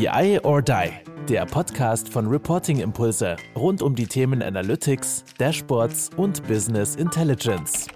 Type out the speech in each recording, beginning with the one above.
BI or Die, der Podcast von Reporting Impulse rund um die Themen Analytics, Dashboards und Business Intelligence.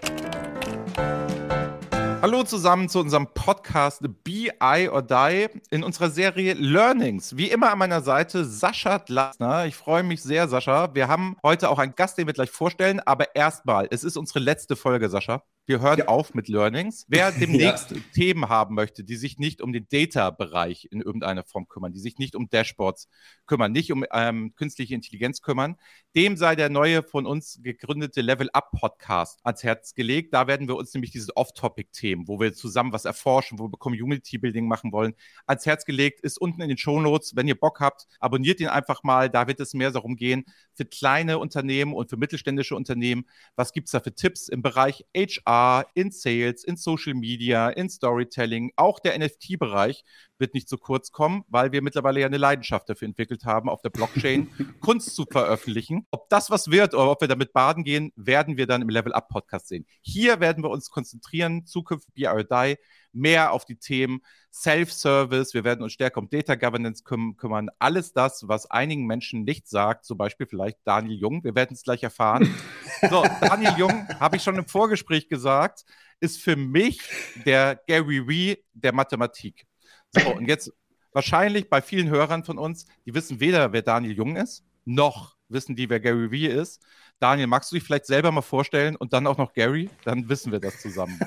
Hallo zusammen zu unserem Podcast BI or Die in unserer Serie Learnings. Wie immer an meiner Seite Sascha Dlassner. Ich freue mich sehr, Sascha. Wir haben heute auch einen Gast, den wir gleich vorstellen, aber erstmal, es ist unsere letzte Folge, Sascha. Wir hören ja. auf mit Learnings. Wer demnächst ja. Themen haben möchte, die sich nicht um den Data-Bereich in irgendeiner Form kümmern, die sich nicht um Dashboards kümmern, nicht um ähm, künstliche Intelligenz kümmern, dem sei der neue von uns gegründete Level Up Podcast ans Herz gelegt. Da werden wir uns nämlich diese Off-Topic-Themen, wo wir zusammen was erforschen, wo wir Community-Building machen wollen, ans Herz gelegt. Ist unten in den Show Notes. Wenn ihr Bock habt, abonniert ihn einfach mal. Da wird es mehr darum gehen, für kleine Unternehmen und für mittelständische Unternehmen, was gibt es da für Tipps im Bereich HR? HR, in Sales, in Social Media, in Storytelling. Auch der NFT-Bereich wird nicht zu kurz kommen, weil wir mittlerweile ja eine Leidenschaft dafür entwickelt haben, auf der Blockchain Kunst zu veröffentlichen. Ob das was wird oder ob wir damit baden gehen, werden wir dann im Level Up Podcast sehen. Hier werden wir uns konzentrieren, zukünftig BRDI, mehr auf die Themen Self-Service. Wir werden uns stärker um Data Governance küm kümmern. Alles das, was einigen Menschen nicht sagt, zum Beispiel vielleicht Daniel Jung. Wir werden es gleich erfahren. so, Daniel Jung, habe ich schon im Vorgespräch gesagt, ist für mich der Gary Wee der Mathematik. So, und jetzt wahrscheinlich bei vielen Hörern von uns, die wissen weder, wer Daniel Jung ist, noch wissen die, wer Gary Vee ist. Daniel, magst du dich vielleicht selber mal vorstellen und dann auch noch Gary? Dann wissen wir das zusammen.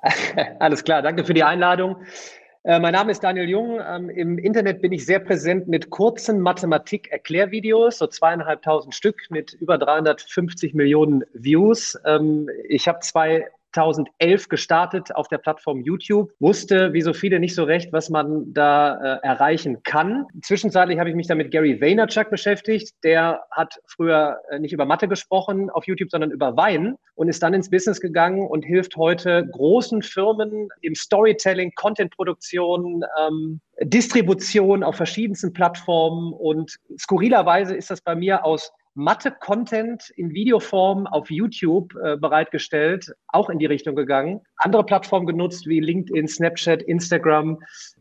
Alles klar, danke für die Einladung. Äh, mein Name ist Daniel Jung. Ähm, Im Internet bin ich sehr präsent mit kurzen Mathematik-Erklärvideos, so zweieinhalbtausend Stück mit über 350 Millionen Views. Ähm, ich habe zwei 2011 gestartet auf der Plattform YouTube, wusste wie so viele nicht so recht, was man da äh, erreichen kann. Zwischenzeitlich habe ich mich dann mit Gary Vaynerchuk beschäftigt. Der hat früher äh, nicht über Mathe gesprochen auf YouTube, sondern über Wein und ist dann ins Business gegangen und hilft heute großen Firmen im Storytelling, Contentproduktion, ähm, Distribution auf verschiedensten Plattformen und skurrilerweise ist das bei mir aus Mathe-Content in Videoform auf YouTube äh, bereitgestellt, auch in die Richtung gegangen. Andere Plattformen genutzt wie LinkedIn, Snapchat, Instagram.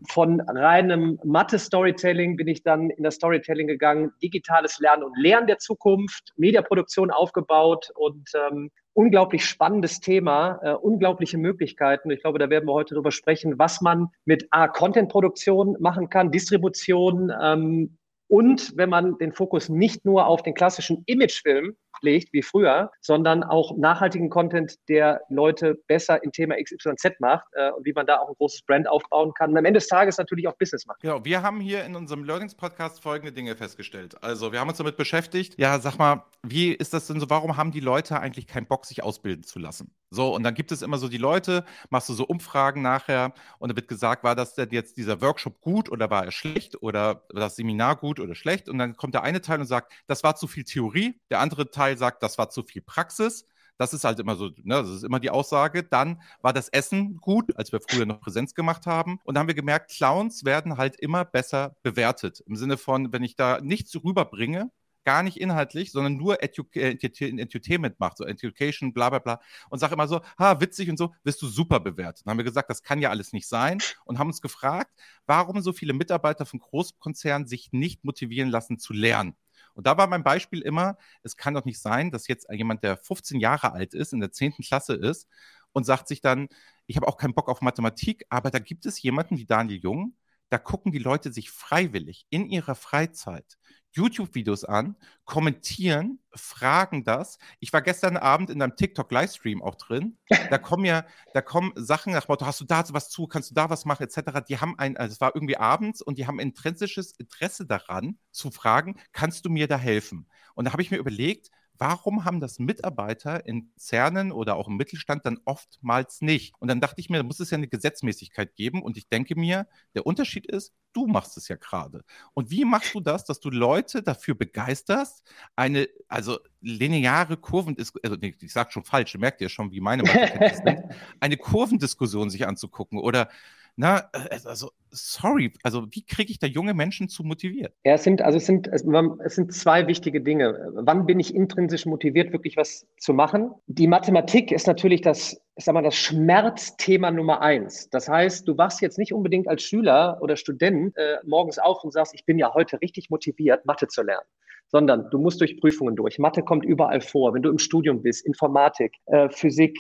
Von reinem Mathe-Storytelling bin ich dann in das Storytelling gegangen, digitales Lernen und Lernen der Zukunft, Mediaproduktion aufgebaut und ähm, unglaublich spannendes Thema, äh, unglaubliche Möglichkeiten. Ich glaube, da werden wir heute darüber sprechen, was man mit A, Content-Produktion machen kann, Distribution, ähm, und wenn man den Fokus nicht nur auf den klassischen Imagefilm legt, wie früher, sondern auch nachhaltigen Content, der Leute besser im Thema XYZ macht äh, und wie man da auch ein großes Brand aufbauen kann und am Ende des Tages natürlich auch Business macht. Genau, wir haben hier in unserem Learnings-Podcast folgende Dinge festgestellt. Also wir haben uns damit beschäftigt, ja, sag mal, wie ist das denn so, warum haben die Leute eigentlich keinen Bock, sich ausbilden zu lassen? So, und dann gibt es immer so die Leute, machst du so Umfragen nachher und da wird gesagt, war das denn jetzt dieser Workshop gut oder war er schlecht oder das Seminar gut oder schlecht? Und dann kommt der eine Teil und sagt, das war zu viel Theorie, der andere Teil Teil sagt, das war zu viel Praxis. Das ist halt immer so, ne, das ist immer die Aussage. Dann war das Essen gut, als wir früher noch Präsenz gemacht haben. Und dann haben wir gemerkt, Clowns werden halt immer besser bewertet. Im Sinne von, wenn ich da nichts rüberbringe, gar nicht inhaltlich, sondern nur Edu äh, Entertainment macht, so Education, bla bla bla, und sage immer so, ha, witzig und so, wirst du super bewertet. Dann haben wir gesagt, das kann ja alles nicht sein und haben uns gefragt, warum so viele Mitarbeiter von Großkonzernen sich nicht motivieren lassen zu lernen. Und da war mein Beispiel immer, es kann doch nicht sein, dass jetzt jemand, der 15 Jahre alt ist, in der 10. Klasse ist und sagt sich dann, ich habe auch keinen Bock auf Mathematik, aber da gibt es jemanden wie Daniel Jung, da gucken die Leute sich freiwillig in ihrer Freizeit YouTube-Videos an, kommentieren, fragen das. Ich war gestern Abend in einem TikTok-Livestream auch drin. Da kommen ja, da kommen Sachen nach Motto, hast du da was zu, kannst du da was machen, etc. Die haben ein, also es war irgendwie abends und die haben intrinsisches Interesse daran, zu fragen, kannst du mir da helfen? Und da habe ich mir überlegt, Warum haben das Mitarbeiter in Zernen oder auch im Mittelstand dann oftmals nicht? Und dann dachte ich mir, da muss es ja eine Gesetzmäßigkeit geben. Und ich denke mir, der Unterschied ist, du machst es ja gerade. Und wie machst du das, dass du Leute dafür begeisterst, eine, also lineare Kurven, also ich sage schon falsch, merkt ihr schon, wie meine Mathe sind, eine Kurvendiskussion sich anzugucken oder Na, äh, also sorry, also wie kriege ich da junge Menschen zu motiviert? Ja, es sind, also es sind, es, es sind zwei wichtige Dinge. Wann bin ich intrinsisch motiviert, wirklich was zu machen? Die Mathematik ist natürlich das, ich sag mal, das Schmerzthema Nummer eins. Das heißt, du wachst jetzt nicht unbedingt als Schüler oder Student äh, morgens auf und sagst, ich bin ja heute richtig motiviert, Mathe zu lernen sondern du musst durch Prüfungen durch. Mathe kommt überall vor, wenn du im Studium bist, Informatik, äh, Physik,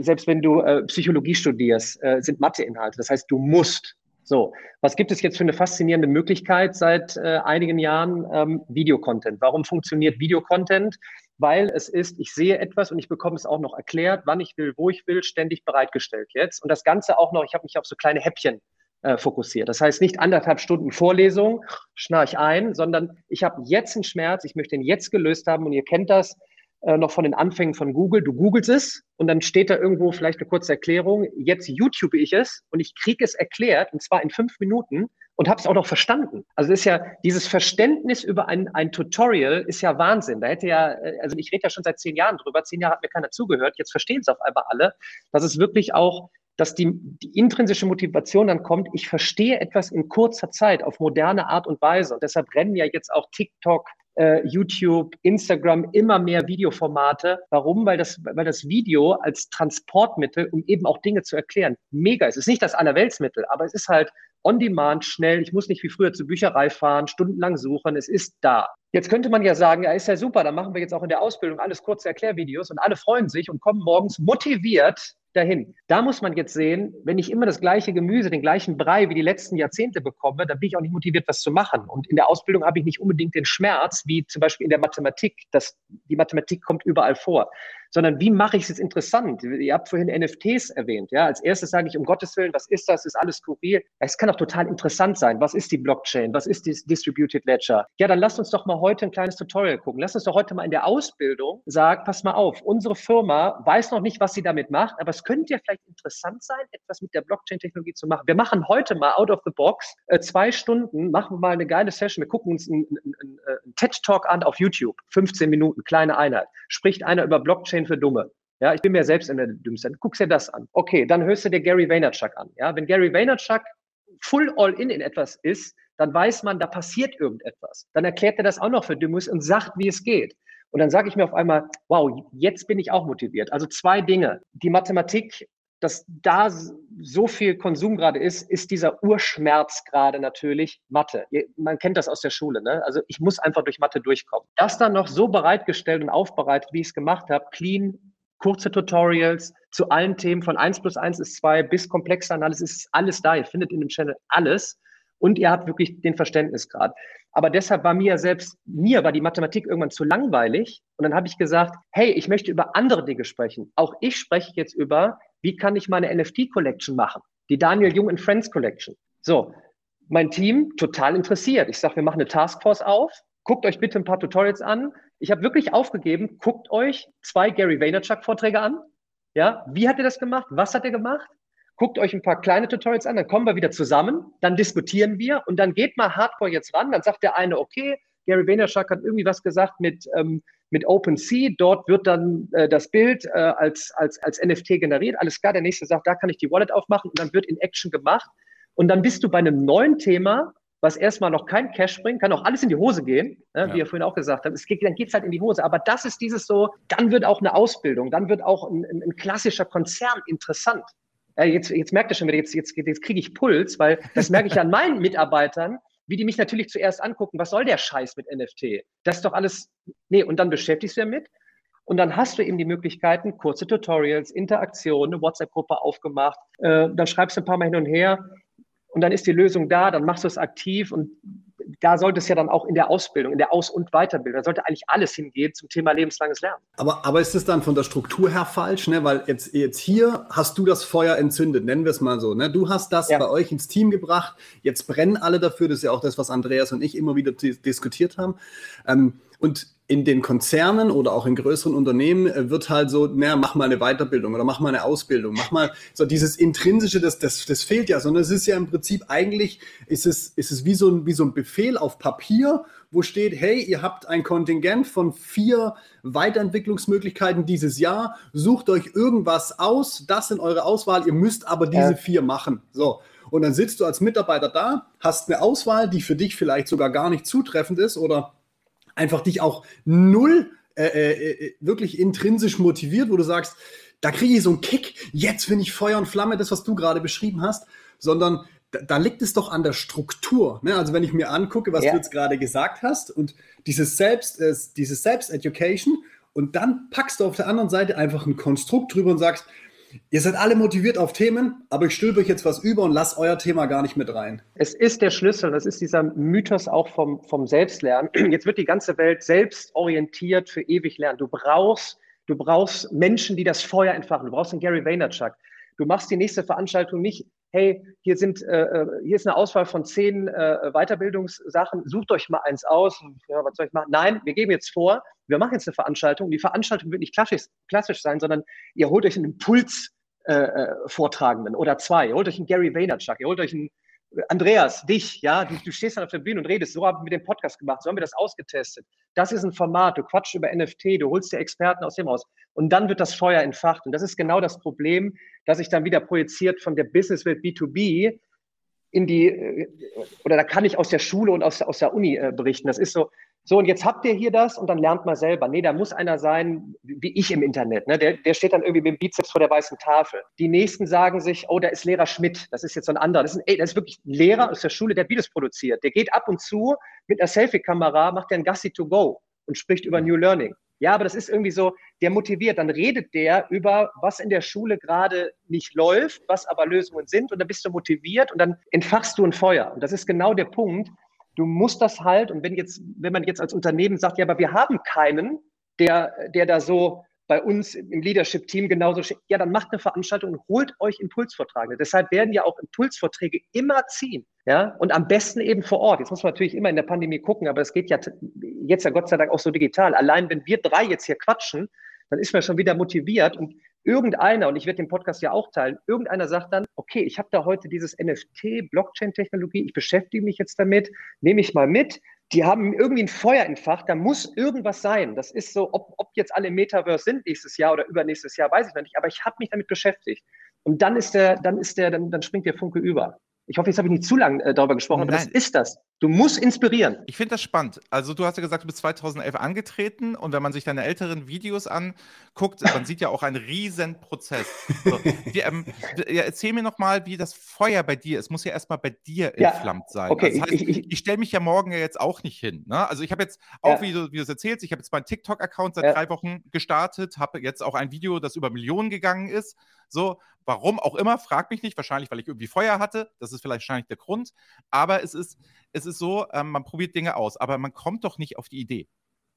selbst wenn du äh, Psychologie studierst, äh, sind Matheinhalte. Das heißt, du musst. So, was gibt es jetzt für eine faszinierende Möglichkeit seit äh, einigen Jahren? Ähm, Videocontent. Warum funktioniert Videocontent? Weil es ist, ich sehe etwas und ich bekomme es auch noch erklärt, wann ich will, wo ich will, ständig bereitgestellt jetzt. Und das Ganze auch noch, ich habe mich auf so kleine Häppchen äh, fokussiert. Das heißt nicht anderthalb Stunden Vorlesung, schnarch ein, sondern ich habe jetzt einen Schmerz, ich möchte ihn jetzt gelöst haben und ihr kennt das äh, noch von den Anfängen von Google. Du googelst es und dann steht da irgendwo vielleicht eine kurze Erklärung. Jetzt YouTube ich es und ich kriege es erklärt und zwar in fünf Minuten und habe es auch noch verstanden. Also ist ja dieses Verständnis über ein, ein Tutorial ist ja Wahnsinn. Da hätte ja, äh, also ich rede ja schon seit zehn Jahren drüber. Zehn Jahre hat mir keiner zugehört. Jetzt verstehen es auf einmal alle, dass es wirklich auch dass die, die intrinsische Motivation dann kommt, ich verstehe etwas in kurzer Zeit auf moderne Art und Weise. Und deshalb rennen ja jetzt auch TikTok, äh, YouTube, Instagram immer mehr Videoformate. Warum? Weil das, weil das Video als Transportmittel, um eben auch Dinge zu erklären, mega ist. Es ist nicht das Allerweltsmittel, aber es ist halt on demand, schnell. Ich muss nicht wie früher zur Bücherei fahren, stundenlang suchen. Es ist da. Jetzt könnte man ja sagen, ja, ist ja super, dann machen wir jetzt auch in der Ausbildung alles kurze Erklärvideos und alle freuen sich und kommen morgens motiviert dahin. Da muss man jetzt sehen, wenn ich immer das gleiche Gemüse, den gleichen Brei wie die letzten Jahrzehnte bekomme, dann bin ich auch nicht motiviert, was zu machen. Und in der Ausbildung habe ich nicht unbedingt den Schmerz, wie zum Beispiel in der Mathematik. Das, die Mathematik kommt überall vor sondern wie mache ich es jetzt interessant? Ihr habt vorhin NFTs erwähnt. Ja, als erstes sage ich um Gottes Willen, was ist das? Ist alles skurril? Es kann auch total interessant sein. Was ist die Blockchain? Was ist die Distributed Ledger? Ja, dann lasst uns doch mal heute ein kleines Tutorial gucken. Lasst uns doch heute mal in der Ausbildung sagen, pass mal auf, unsere Firma weiß noch nicht, was sie damit macht, aber es könnte ja vielleicht interessant sein, etwas mit der Blockchain-Technologie zu machen. Wir machen heute mal out of the box äh, zwei Stunden, machen mal eine geile Session. Wir gucken uns einen, einen, einen TED-Talk an auf YouTube. 15 Minuten, kleine Einheit. Spricht einer über Blockchain Blockchain für Dumme. Ja, ich bin mir selbst in der Dümmste. Guckst dir das an. Okay, dann hörst du dir Gary Vaynerchuk an. Ja, wenn Gary Vaynerchuk full all in in etwas ist, dann weiß man, da passiert irgendetwas. Dann erklärt er das auch noch für Dummes und sagt, wie es geht. Und dann sage ich mir auf einmal, wow, jetzt bin ich auch motiviert. Also zwei Dinge. Die Mathematik, dass da so viel Konsum gerade ist, ist dieser Urschmerz gerade natürlich Mathe. Man kennt das aus der Schule. Ne? Also ich muss einfach durch Mathe durchkommen. Das dann noch so bereitgestellt und aufbereitet, wie ich es gemacht habe, clean, kurze Tutorials zu allen Themen von 1 plus 1 ist 2 bis komplexe Analyse ist alles da. Ihr findet in dem Channel alles und ihr habt wirklich den Verständnisgrad. Aber deshalb war mir selbst, mir war die Mathematik irgendwann zu langweilig. Und dann habe ich gesagt, hey, ich möchte über andere Dinge sprechen. Auch ich spreche jetzt über, wie kann ich meine NFT-Collection machen? Die Daniel Jung Friends Collection. So, mein Team total interessiert. Ich sage, wir machen eine Taskforce auf. Guckt euch bitte ein paar Tutorials an. Ich habe wirklich aufgegeben, guckt euch zwei Gary Vaynerchuk-Vorträge an. Ja, wie hat er das gemacht? Was hat er gemacht? guckt euch ein paar kleine Tutorials an, dann kommen wir wieder zusammen, dann diskutieren wir und dann geht mal Hardcore jetzt ran. Dann sagt der eine, okay, Gary Vaynerchuk hat irgendwie was gesagt mit, ähm, mit OpenSea. Dort wird dann äh, das Bild äh, als, als, als NFT generiert. Alles klar, der nächste sagt, da kann ich die Wallet aufmachen und dann wird in Action gemacht. Und dann bist du bei einem neuen Thema, was erstmal noch kein Cash bringt, kann auch alles in die Hose gehen, ne, ja. wie ihr vorhin auch gesagt habt. Es geht, dann geht es halt in die Hose. Aber das ist dieses so, dann wird auch eine Ausbildung, dann wird auch ein, ein, ein klassischer Konzern interessant. Äh, jetzt, jetzt merkt ihr schon wieder, jetzt, jetzt, jetzt kriege ich Puls, weil das merke ich an meinen Mitarbeitern, wie die mich natürlich zuerst angucken, was soll der Scheiß mit NFT? Das ist doch alles, nee, und dann beschäftigst du damit und dann hast du eben die Möglichkeiten, kurze Tutorials, Interaktion, eine WhatsApp-Gruppe aufgemacht, äh, dann schreibst du ein paar Mal hin und her und dann ist die Lösung da, dann machst du es aktiv und da sollte es ja dann auch in der Ausbildung, in der Aus- und Weiterbildung, da sollte eigentlich alles hingehen zum Thema lebenslanges Lernen. Aber, aber ist es dann von der Struktur her falsch, ne? Weil jetzt, jetzt hier hast du das Feuer entzündet, nennen wir es mal so. Ne? Du hast das ja. bei euch ins Team gebracht, jetzt brennen alle dafür, das ist ja auch das, was Andreas und ich immer wieder diskutiert haben. Ähm, und in den Konzernen oder auch in größeren Unternehmen äh, wird halt so, naja, mach mal eine Weiterbildung oder mach mal eine Ausbildung, mach mal so dieses Intrinsische, das, das, das fehlt ja, sondern es ist ja im Prinzip eigentlich, ist es, ist es wie so, ein, wie so ein Befehl auf Papier, wo steht, hey, ihr habt ein Kontingent von vier Weiterentwicklungsmöglichkeiten dieses Jahr, sucht euch irgendwas aus, das in eure Auswahl, ihr müsst aber diese vier machen. So. Und dann sitzt du als Mitarbeiter da, hast eine Auswahl, die für dich vielleicht sogar gar nicht zutreffend ist oder einfach dich auch null äh, äh, äh wirklich intrinsisch motiviert, wo du sagst, da kriege ich so einen Kick, jetzt bin ich Feuer und Flamme, das, was du gerade beschrieben hast, sondern da, da liegt es doch an der Struktur. Ne? Also wenn ich mir angucke, was ja. du jetzt gerade gesagt hast und dieses Selbst, äh, dieses Selbst-Education und dann packst du auf der anderen Seite einfach ein Konstrukt drüber und sagst, Ihr seid alle motiviert auf Themen, aber ich stülpe euch jetzt was über und lass euer Thema gar nicht mit rein. Es ist der Schlüssel, das ist dieser Mythos auch vom, vom Selbstlernen. Jetzt wird die ganze Welt selbstorientiert für ewig lernen. Du brauchst, du brauchst Menschen, die das Feuer entfachen. Du brauchst einen Gary Vaynerchuk. Du machst die nächste Veranstaltung nicht, hey, hier sind, äh, äh, hier ist eine Auswahl von zehn äh, Weiterbildungssachen, sucht euch mal eins aus. Ja, was soll ich machen? Nein, wir geben jetzt vor, wir machen jetzt eine Veranstaltung. Die Veranstaltung wird nicht klassisch, klassisch sein, sondern ihr holt euch einen Impuls-Vortragenden äh, äh oder zwei. Ihr holt euch einen Gary Vaynerchuk, ihr holt euch einen Andreas, dich, ja, du, du, stehst dann auf der Bühne und redest. So haben wir den Podcast gemacht, so haben wir das ausgetestet. Das ist ein Format, du quatschst über NFT, du holst dir Experten aus dem Haus und dann wird das Feuer entfacht. Und das ist genau das Problem, dass sich dann wieder projiziert von der Businesswelt B2B in die, äh, oder da kann ich aus der Schule und aus, aus der Uni äh, berichten. Das ist so, so, und jetzt habt ihr hier das und dann lernt mal selber. Nee, da muss einer sein, wie ich im Internet. Ne? Der, der steht dann irgendwie mit dem Bizeps vor der weißen Tafel. Die nächsten sagen sich, oh, da ist Lehrer Schmidt. Das ist jetzt so ein anderer. Das ist, ein, ey, das ist wirklich ein Lehrer aus der Schule, der Videos produziert. Der geht ab und zu mit einer Selfie-Kamera, macht der ein Gassi to go und spricht über New Learning. Ja, aber das ist irgendwie so, der motiviert. Dann redet der über, was in der Schule gerade nicht läuft, was aber Lösungen sind. Und dann bist du motiviert und dann entfachst du ein Feuer. Und das ist genau der Punkt Du musst das halt, und wenn jetzt, wenn man jetzt als Unternehmen sagt, ja, aber wir haben keinen, der, der da so bei uns im Leadership-Team genauso steht, ja, dann macht eine Veranstaltung und holt euch Impulsvortragende. Deshalb werden ja auch Impulsvorträge immer ziehen. Ja, und am besten eben vor Ort. Jetzt muss man natürlich immer in der Pandemie gucken, aber es geht ja jetzt ja Gott sei Dank auch so digital. Allein wenn wir drei jetzt hier quatschen, dann ist man schon wieder motiviert und irgendeiner, und ich werde den Podcast ja auch teilen, irgendeiner sagt dann, okay, ich habe da heute dieses NFT, Blockchain-Technologie, ich beschäftige mich jetzt damit, nehme ich mal mit. Die haben irgendwie ein Feuer entfacht, da muss irgendwas sein. Das ist so, ob, ob jetzt alle Metaverse sind nächstes Jahr oder übernächstes Jahr, weiß ich noch nicht, aber ich habe mich damit beschäftigt. Und dann ist der, dann ist der, dann, dann springt der Funke über. Ich hoffe, jetzt habe ich nicht zu lange äh, darüber gesprochen, aber Nein. das ist das. Du musst inspirieren. Ich finde das spannend. Also du hast ja gesagt, du bist 2011 angetreten und wenn man sich deine älteren Videos anguckt, man sieht ja auch einen riesen Prozess. So, die, ähm, erzähl mir nochmal, wie das Feuer bei dir ist. Es muss ja erstmal bei dir ja, entflammt sein. Okay, also das heißt, ich, ich, ich stelle mich ja morgen ja jetzt auch nicht hin. Ne? Also ich habe jetzt auch, ja. wie, du, wie du es erzählst, ich habe jetzt meinen TikTok-Account seit ja. drei Wochen gestartet, habe jetzt auch ein Video, das über Millionen gegangen ist. So, warum auch immer, frag mich nicht. Wahrscheinlich, weil ich irgendwie Feuer hatte. Das ist vielleicht wahrscheinlich der Grund. Aber es ist, es ist so, ähm, man probiert Dinge aus, aber man kommt doch nicht auf die Idee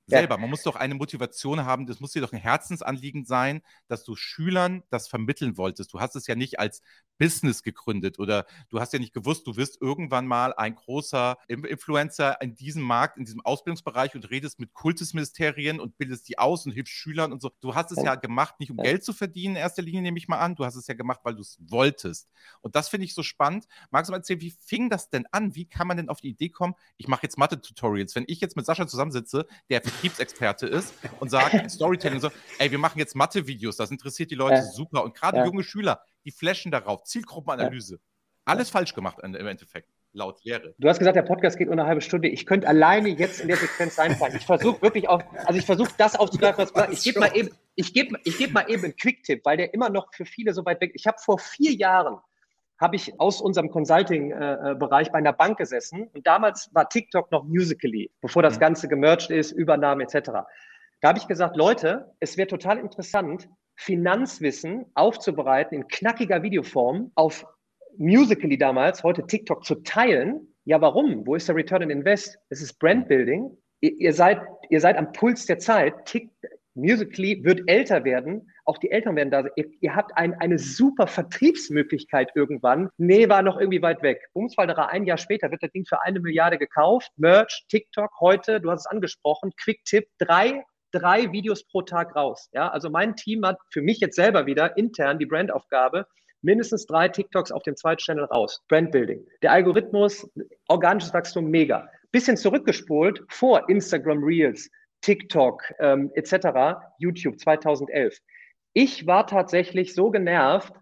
selber. Man muss doch eine Motivation haben, das muss dir doch ein Herzensanliegen sein, dass du Schülern das vermitteln wolltest. Du hast es ja nicht als Business gegründet oder du hast ja nicht gewusst, du wirst irgendwann mal ein großer Influencer in diesem Markt, in diesem Ausbildungsbereich und redest mit Kultusministerien und bildest die aus und hilfst Schülern und so. Du hast es ja gemacht, nicht um Geld zu verdienen in erster Linie, nehme ich mal an. Du hast es ja gemacht, weil du es wolltest. Und das finde ich so spannend. Magst du mal erzählen, wie fing das denn an? Wie kann man denn auf die Idee kommen, ich mache jetzt Mathe-Tutorials? Wenn ich jetzt mit Sascha zusammensitze, der Vertriebsexperte ist und sagt, Storytelling so, ey, wir machen jetzt Mathe-Videos, das interessiert die Leute ja. super. Und gerade ja. junge Schüler, die flashen darauf. Zielgruppenanalyse. Ja. Alles falsch gemacht im Endeffekt, laut Lehre. Du hast gesagt, der Podcast geht nur eine halbe Stunde. Ich könnte alleine jetzt in der Sequenz reinfallen. Ich versuche wirklich auch, also ich versuche das aufzugreifen, was gesagt Ich gebe mal eben, ich gebe, ich gebe mal eben einen Quick-Tipp, weil der immer noch für viele so weit weg ist. Ich habe vor vier Jahren habe ich aus unserem Consulting-Bereich bei einer Bank gesessen und damals war TikTok noch Musically, bevor das. Ganze gemerged ist, Übernahme etc. Da habe ich gesagt, Leute, es wäre total interessant, Finanzwissen aufzubereiten in knackiger Videoform auf Musically damals, heute TikTok zu teilen. Ja, warum? Wo ist der Return on Invest? Es ist Brandbuilding. Ihr, ihr, seid, ihr seid am Puls der Zeit. Tick, Musically wird älter werden. Auch die Eltern werden da. Ihr, ihr habt ein, eine super Vertriebsmöglichkeit irgendwann. Nee, war noch irgendwie weit weg. Bumsfalderer, ein Jahr später wird das Ding für eine Milliarde gekauft. Merch, TikTok, heute, du hast es angesprochen, Quick-Tipp, drei drei Videos pro Tag raus. Ja, also mein Team hat für mich jetzt selber wieder intern die Brandaufgabe, mindestens drei TikToks auf dem zweiten Channel raus. Brandbuilding. Der Algorithmus, organisches Wachstum, mega. Bisschen zurückgespult vor Instagram Reels, TikTok ähm, etc., YouTube 2011. Ich war tatsächlich so genervt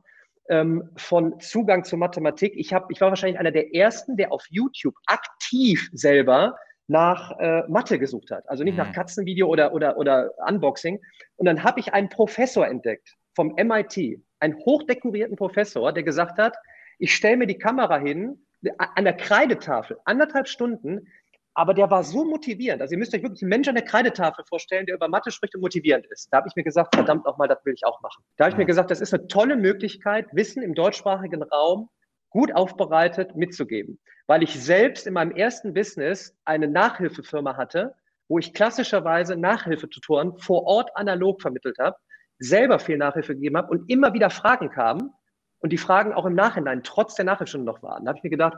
ähm, von Zugang zur Mathematik. Ich, hab, ich war wahrscheinlich einer der ersten, der auf YouTube aktiv selber nach äh, Mathe gesucht hat. Also nicht mhm. nach Katzenvideo oder, oder, oder Unboxing. Und dann habe ich einen Professor entdeckt vom MIT, einen hochdekorierten Professor, der gesagt hat, ich stelle mir die Kamera hin, an der Kreidetafel, anderthalb Stunden, aber der war so motivierend. Also ihr müsst euch wirklich einen Menschen an der Kreidetafel vorstellen, der über Mathe spricht und motivierend ist. Da habe ich mir gesagt, verdammt nochmal, das will ich auch machen. Da habe ich mir gesagt, das ist eine tolle Möglichkeit, Wissen im deutschsprachigen Raum gut aufbereitet mitzugeben. Weil ich selbst in meinem ersten Business eine Nachhilfefirma hatte, wo ich klassischerweise Nachhilfetutoren vor Ort analog vermittelt habe, selber viel Nachhilfe gegeben habe und immer wieder Fragen kamen und die Fragen auch im Nachhinein trotz der Nachhilfestunde noch waren. Da habe ich mir gedacht,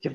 ja,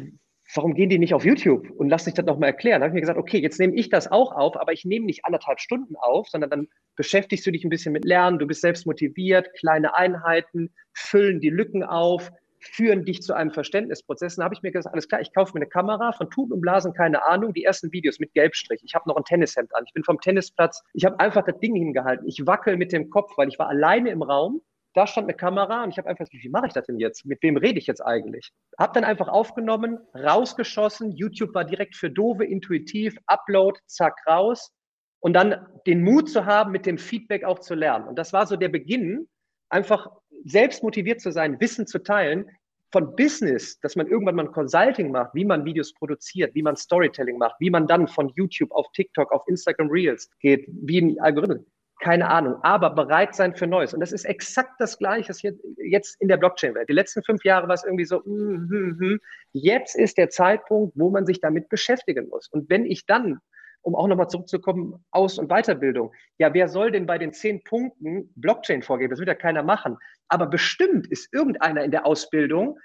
warum gehen die nicht auf YouTube und lass sich das nochmal erklären? Da habe ich mir gesagt, okay, jetzt nehme ich das auch auf, aber ich nehme nicht anderthalb Stunden auf, sondern dann beschäftigst du dich ein bisschen mit Lernen, du bist selbst motiviert, kleine Einheiten, füllen die Lücken auf, führen dich zu einem Verständnisprozess. Dann habe ich mir gesagt, alles klar, ich kaufe mir eine Kamera, von Tuten und Blasen keine Ahnung, die ersten Videos mit Gelbstrich. Ich habe noch ein Tennishemd an, ich bin vom Tennisplatz, ich habe einfach das Ding hingehalten. Ich wackel mit dem Kopf, weil ich war alleine im Raum da stand eine Kamera und ich habe einfach wie mache ich das denn jetzt? Mit wem rede ich jetzt eigentlich? Hab dann einfach aufgenommen, rausgeschossen. YouTube war direkt für Dove, intuitiv, Upload, zack, raus. Und dann den Mut zu haben, mit dem Feedback auch zu lernen. Und das war so der Beginn, einfach selbst motiviert zu sein, Wissen zu teilen, von Business, dass man irgendwann mal Consulting macht, wie man Videos produziert, wie man Storytelling macht, wie man dann von YouTube auf TikTok, auf Instagram Reels geht, wie ein Algorithmus keine Ahnung, aber bereit sein für Neues. Und das ist exakt das Gleiche jetzt in der Blockchain-Welt. Die letzten fünf Jahre war es irgendwie so, mm, mm, mm. jetzt ist der Zeitpunkt, wo man sich damit beschäftigen muss. Und wenn ich dann, um auch nochmal zurückzukommen, Aus- und Weiterbildung, ja, wer soll denn bei den zehn Punkten Blockchain vorgeben? Das wird ja keiner machen. Aber bestimmt ist irgendeiner in der Ausbildung,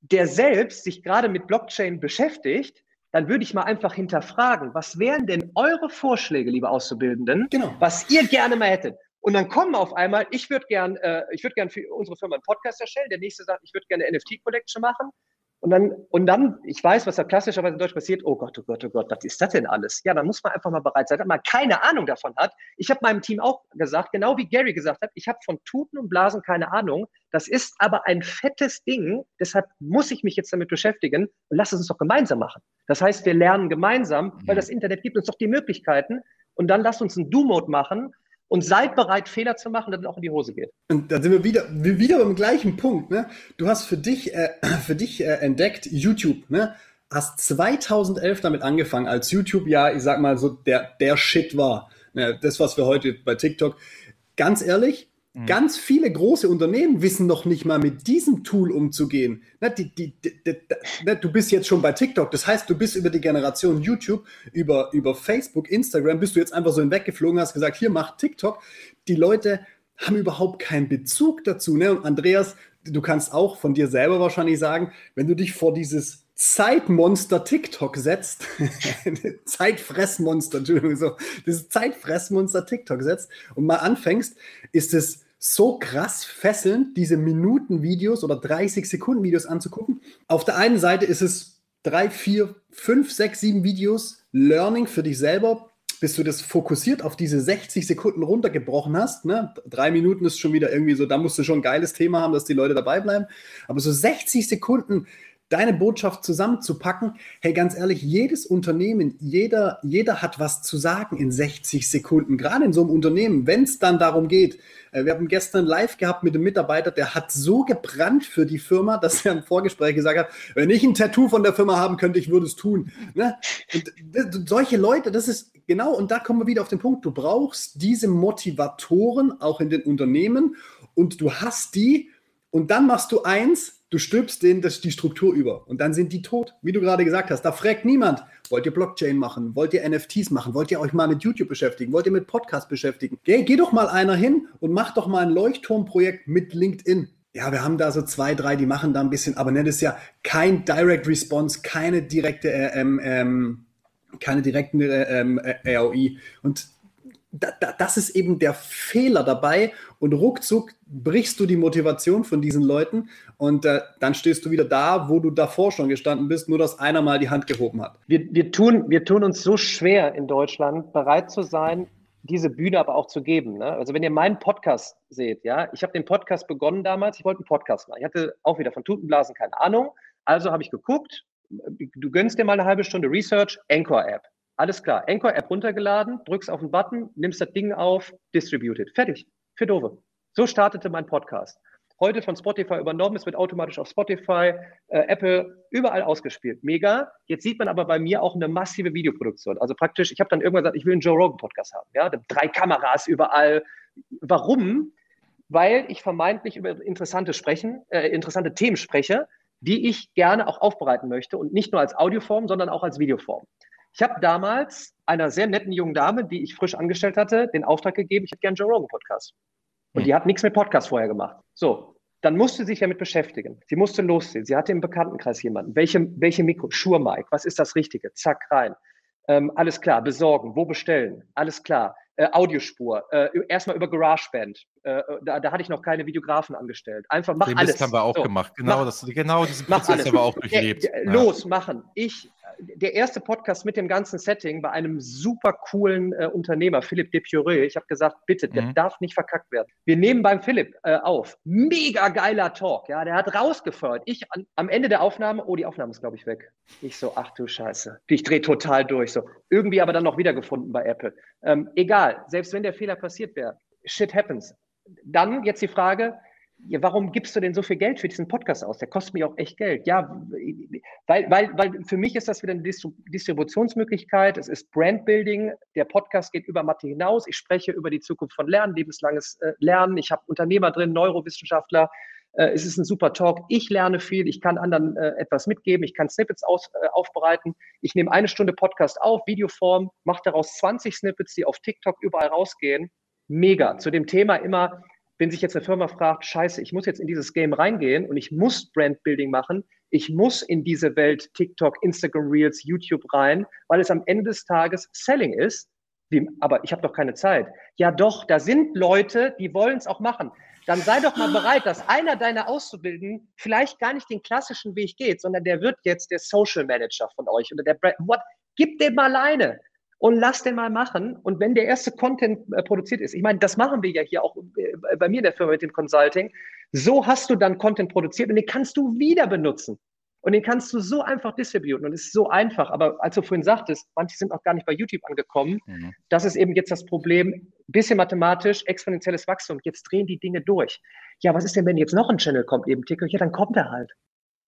der selbst sich gerade mit Blockchain beschäftigt, dann würde ich mal einfach hinterfragen, was wären denn eure Vorschläge, liebe Auszubildenden, genau. was ihr gerne mal hättet? Und dann kommen auf einmal, ich würde gern, äh, ich würde gern für unsere Firma einen Podcast erstellen. Der nächste sagt, ich würde gerne eine NFT-Collection machen. Und dann, und dann, ich weiß, was da klassischerweise in Deutsch passiert. Oh Gott, oh Gott, oh Gott, was ist das denn alles? Ja, dann muss man einfach mal bereit sein, wenn man keine Ahnung davon hat. Ich habe meinem Team auch gesagt, genau wie Gary gesagt hat, ich habe von Tuten und Blasen keine Ahnung. Das ist aber ein fettes Ding. Deshalb muss ich mich jetzt damit beschäftigen und lass es uns doch gemeinsam machen. Das heißt, wir lernen gemeinsam, weil das Internet gibt uns doch die Möglichkeiten. Und dann lass uns einen Do-Mode machen und seid bereit, Fehler zu machen, es auch in die Hose geht. Und da sind wir wieder, wieder beim gleichen Punkt. Ne? Du hast für dich, äh, für dich äh, entdeckt YouTube. Ne? Hast 2011 damit angefangen, als YouTube ja, ich sag mal so, der, der Shit war. Ne? Das, was wir heute bei TikTok. Ganz ehrlich, Mhm. Ganz viele große Unternehmen wissen noch nicht mal mit diesem Tool umzugehen. Ne, die, die, die, ne, du bist jetzt schon bei TikTok, das heißt, du bist über die Generation YouTube, über, über Facebook, Instagram, bist du jetzt einfach so hinweggeflogen, hast gesagt, hier mach TikTok. Die Leute haben überhaupt keinen Bezug dazu. Ne? Und Andreas, du kannst auch von dir selber wahrscheinlich sagen, wenn du dich vor dieses Zeitmonster TikTok setzt, Zeitfressmonster, Entschuldigung, so, das Zeitfressmonster TikTok setzt und mal anfängst, ist es so krass fesselnd, diese Minuten-Videos oder 30-Sekunden-Videos anzugucken. Auf der einen Seite ist es drei, vier, fünf, sechs, sieben Videos Learning für dich selber, bis du das fokussiert auf diese 60 Sekunden runtergebrochen hast. Ne? Drei Minuten ist schon wieder irgendwie so, da musst du schon ein geiles Thema haben, dass die Leute dabei bleiben. Aber so 60 Sekunden deine Botschaft zusammenzupacken. Hey, ganz ehrlich, jedes Unternehmen, jeder, jeder hat was zu sagen in 60 Sekunden, gerade in so einem Unternehmen, wenn es dann darum geht. Äh, wir haben gestern live gehabt mit einem Mitarbeiter, der hat so gebrannt für die Firma, dass er im Vorgespräch gesagt hat, wenn ich ein Tattoo von der Firma haben könnte, ich würde es tun. Ne? Und solche Leute, das ist genau, und da kommen wir wieder auf den Punkt, du brauchst diese Motivatoren auch in den Unternehmen und du hast die und dann machst du eins, Du stülpst denen das, die Struktur über und dann sind die tot. Wie du gerade gesagt hast, da fragt niemand, wollt ihr Blockchain machen? Wollt ihr NFTs machen? Wollt ihr euch mal mit YouTube beschäftigen? Wollt ihr mit Podcast beschäftigen? Geh, geh doch mal einer hin und mach doch mal ein Leuchtturmprojekt mit LinkedIn. Ja, wir haben da so zwei, drei, die machen da ein bisschen, aber nennt es ja kein Direct Response, keine direkte, äh, ähm, ähm, keine direkten äh, ähm, äh, ROI. Und da, da, das ist eben der Fehler dabei und ruckzuck brichst du die Motivation von diesen Leuten und äh, dann stehst du wieder da, wo du davor schon gestanden bist, nur dass einer mal die Hand gehoben hat. Wir, wir, tun, wir tun uns so schwer in Deutschland, bereit zu sein, diese Bühne aber auch zu geben. Ne? Also wenn ihr meinen Podcast seht, ja, ich habe den Podcast begonnen damals, ich wollte einen Podcast machen. Ich hatte auch wieder von Tutenblasen keine Ahnung. Also habe ich geguckt, du gönnst dir mal eine halbe Stunde Research, Anchor-App. Alles klar, Anchor-App runtergeladen, drückst auf den Button, nimmst das Ding auf, distributed. Fertig. Für Dove. So startete mein Podcast heute von Spotify übernommen. Es wird automatisch auf Spotify, äh, Apple, überall ausgespielt. Mega. Jetzt sieht man aber bei mir auch eine massive Videoproduktion. Also praktisch, ich habe dann irgendwann gesagt, ich will einen Joe Rogan Podcast haben. Ja, drei Kameras überall. Warum? Weil ich vermeintlich über interessante sprechen, äh, interessante Themen spreche, die ich gerne auch aufbereiten möchte und nicht nur als Audioform, sondern auch als Videoform. Ich habe damals einer sehr netten jungen Dame, die ich frisch angestellt hatte, den Auftrag gegeben, ich hätte gerne Joe Rogan Podcast. Und die hat nichts mit Podcast vorher gemacht. So, dann musste sie sich damit beschäftigen. Sie musste losziehen. Sie hatte im Bekanntenkreis jemanden. Welche, welche Mikro? Shure Mic. Was ist das Richtige? Zack, rein. Ähm, alles klar. Besorgen. Wo bestellen? Alles klar. Äh, Audiospur. Äh, erstmal über GarageBand. Äh, da, da, hatte ich noch keine Videografen angestellt. Einfach mach Den alles. Das haben wir auch so, gemacht. Genau, mach, das, genau diesen Prozess haben wir auch durchlebt. Los, machen. Ich der erste Podcast mit dem ganzen Setting bei einem super coolen äh, Unternehmer, Philipp Depuré. Ich habe gesagt, bitte, der mhm. darf nicht verkackt werden. Wir nehmen beim Philipp äh, auf. Mega geiler Talk. Ja, der hat rausgefeuert. Ich an, am Ende der Aufnahme, oh, die Aufnahme ist, glaube ich, weg. Ich so, ach du Scheiße. Ich drehe total durch. So. Irgendwie aber dann noch wiedergefunden bei Apple. Ähm, egal, selbst wenn der Fehler passiert wäre, shit happens. Dann jetzt die Frage, warum gibst du denn so viel Geld für diesen Podcast aus? Der kostet mir auch echt Geld. Ja, weil, weil, weil für mich ist das wieder eine Distributionsmöglichkeit. Es ist Brandbuilding. Der Podcast geht über Mathe hinaus. Ich spreche über die Zukunft von Lernen, lebenslanges äh, Lernen. Ich habe Unternehmer drin, Neurowissenschaftler. Äh, es ist ein super Talk. Ich lerne viel. Ich kann anderen äh, etwas mitgeben. Ich kann Snippets aus, aufbereiten. Ich nehme eine Stunde Podcast auf, Videoform, mache daraus 20 Snippets, die auf TikTok überall rausgehen. Mega. Zu dem Thema immer wenn sich jetzt eine Firma fragt, scheiße, ich muss jetzt in dieses Game reingehen und ich muss Brandbuilding machen, ich muss in diese Welt TikTok, Instagram Reels, YouTube rein, weil es am Ende des Tages Selling ist. Wie, aber ich habe doch keine Zeit. Ja doch, da sind Leute, die wollen es auch machen. Dann sei doch mal bereit, dass einer deiner Auszubildenden vielleicht gar nicht den klassischen Weg geht, sondern der wird jetzt der Social Manager von euch oder der Brand. What? Gib dem mal alleine und lass den mal machen. Und wenn der erste Content äh, produziert ist, ich meine, das machen wir ja hier auch äh, bei mir in der Firma mit dem Consulting, so hast du dann Content produziert und den kannst du wieder benutzen. Und den kannst du so einfach distributen und es ist so einfach. Aber als du vorhin sagtest, manche sind auch gar nicht bei YouTube angekommen. Mhm. Das ist eben jetzt das Problem. Bisschen mathematisch, exponentielles Wachstum. Jetzt drehen die Dinge durch. Ja, was ist denn, wenn jetzt noch ein Channel kommt, eben TikTok? Ja, dann kommt er halt.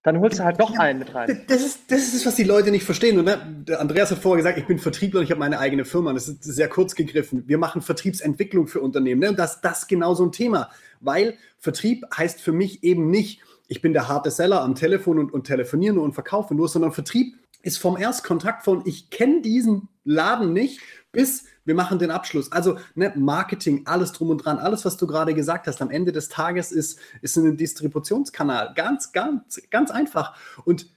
Dann holst du halt noch einen mit rein. Das ist, das ist, was die Leute nicht verstehen. Und, ne? Andreas hat vorher gesagt, ich bin Vertriebler und ich habe meine eigene Firma. Das ist sehr kurz gegriffen. Wir machen Vertriebsentwicklung für Unternehmen. Ne? Und das, das ist genau so ein Thema. Weil Vertrieb heißt für mich eben nicht, ich bin der harte Seller am Telefon und, und telefoniere nur und verkaufe nur, sondern Vertrieb ist vom Erstkontakt von, ich kenne diesen Laden nicht, bis wir machen den Abschluss. Also ne, Marketing, alles drum und dran, alles, was du gerade gesagt hast, am Ende des Tages ist, ist ein Distributionskanal. Ganz, ganz, ganz einfach. Und